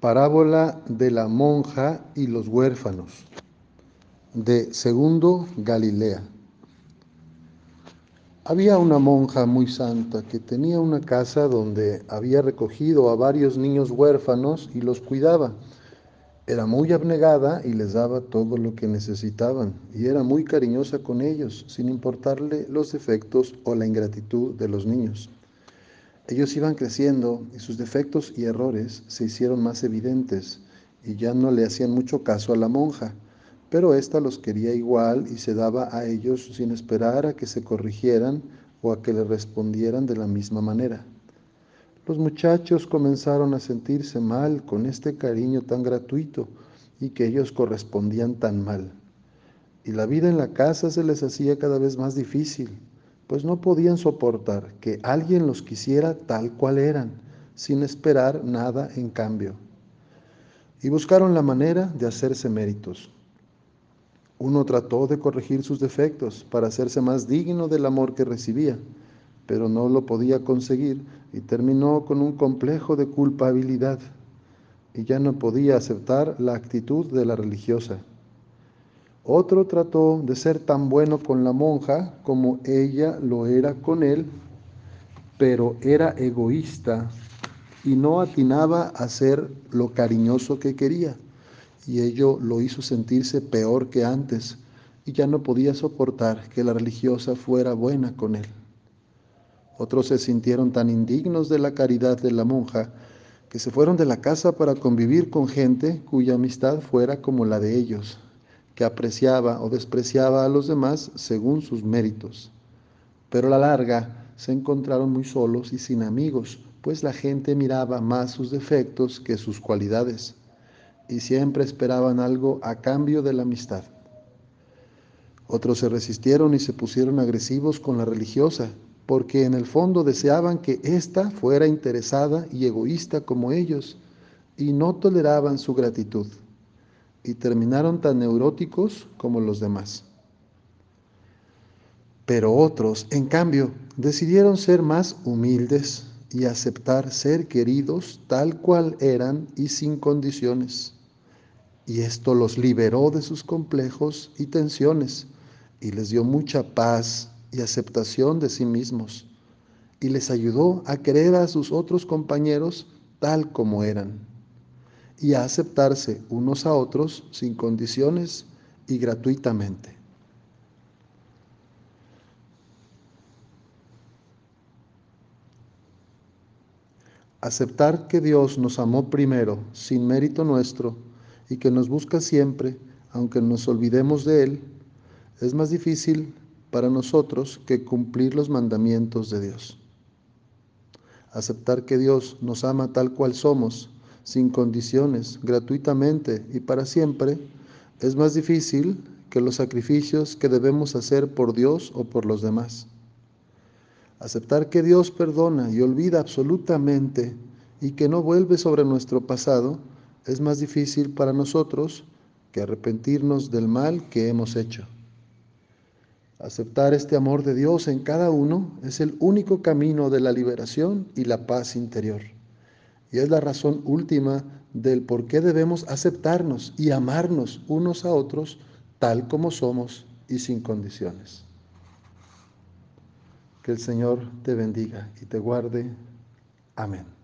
Parábola de la monja y los huérfanos de Segundo Galilea. Había una monja muy santa que tenía una casa donde había recogido a varios niños huérfanos y los cuidaba. Era muy abnegada y les daba todo lo que necesitaban y era muy cariñosa con ellos, sin importarle los defectos o la ingratitud de los niños. Ellos iban creciendo y sus defectos y errores se hicieron más evidentes y ya no le hacían mucho caso a la monja, pero ésta los quería igual y se daba a ellos sin esperar a que se corrigieran o a que le respondieran de la misma manera. Los muchachos comenzaron a sentirse mal con este cariño tan gratuito y que ellos correspondían tan mal. Y la vida en la casa se les hacía cada vez más difícil pues no podían soportar que alguien los quisiera tal cual eran, sin esperar nada en cambio. Y buscaron la manera de hacerse méritos. Uno trató de corregir sus defectos para hacerse más digno del amor que recibía, pero no lo podía conseguir y terminó con un complejo de culpabilidad y ya no podía aceptar la actitud de la religiosa. Otro trató de ser tan bueno con la monja como ella lo era con él, pero era egoísta y no atinaba a ser lo cariñoso que quería, y ello lo hizo sentirse peor que antes, y ya no podía soportar que la religiosa fuera buena con él. Otros se sintieron tan indignos de la caridad de la monja que se fueron de la casa para convivir con gente cuya amistad fuera como la de ellos, que apreciaba o despreciaba a los demás según sus méritos. Pero a la larga se encontraron muy solos y sin amigos, pues la gente miraba más sus defectos que sus cualidades, y siempre esperaban algo a cambio de la amistad. Otros se resistieron y se pusieron agresivos con la religiosa, porque en el fondo deseaban que ésta fuera interesada y egoísta como ellos, y no toleraban su gratitud y terminaron tan neuróticos como los demás. Pero otros, en cambio, decidieron ser más humildes y aceptar ser queridos tal cual eran y sin condiciones. Y esto los liberó de sus complejos y tensiones y les dio mucha paz y aceptación de sí mismos y les ayudó a querer a sus otros compañeros tal como eran y a aceptarse unos a otros sin condiciones y gratuitamente. Aceptar que Dios nos amó primero, sin mérito nuestro, y que nos busca siempre, aunque nos olvidemos de Él, es más difícil para nosotros que cumplir los mandamientos de Dios. Aceptar que Dios nos ama tal cual somos, sin condiciones, gratuitamente y para siempre, es más difícil que los sacrificios que debemos hacer por Dios o por los demás. Aceptar que Dios perdona y olvida absolutamente y que no vuelve sobre nuestro pasado es más difícil para nosotros que arrepentirnos del mal que hemos hecho. Aceptar este amor de Dios en cada uno es el único camino de la liberación y la paz interior. Y es la razón última del por qué debemos aceptarnos y amarnos unos a otros tal como somos y sin condiciones. Que el Señor te bendiga y te guarde. Amén.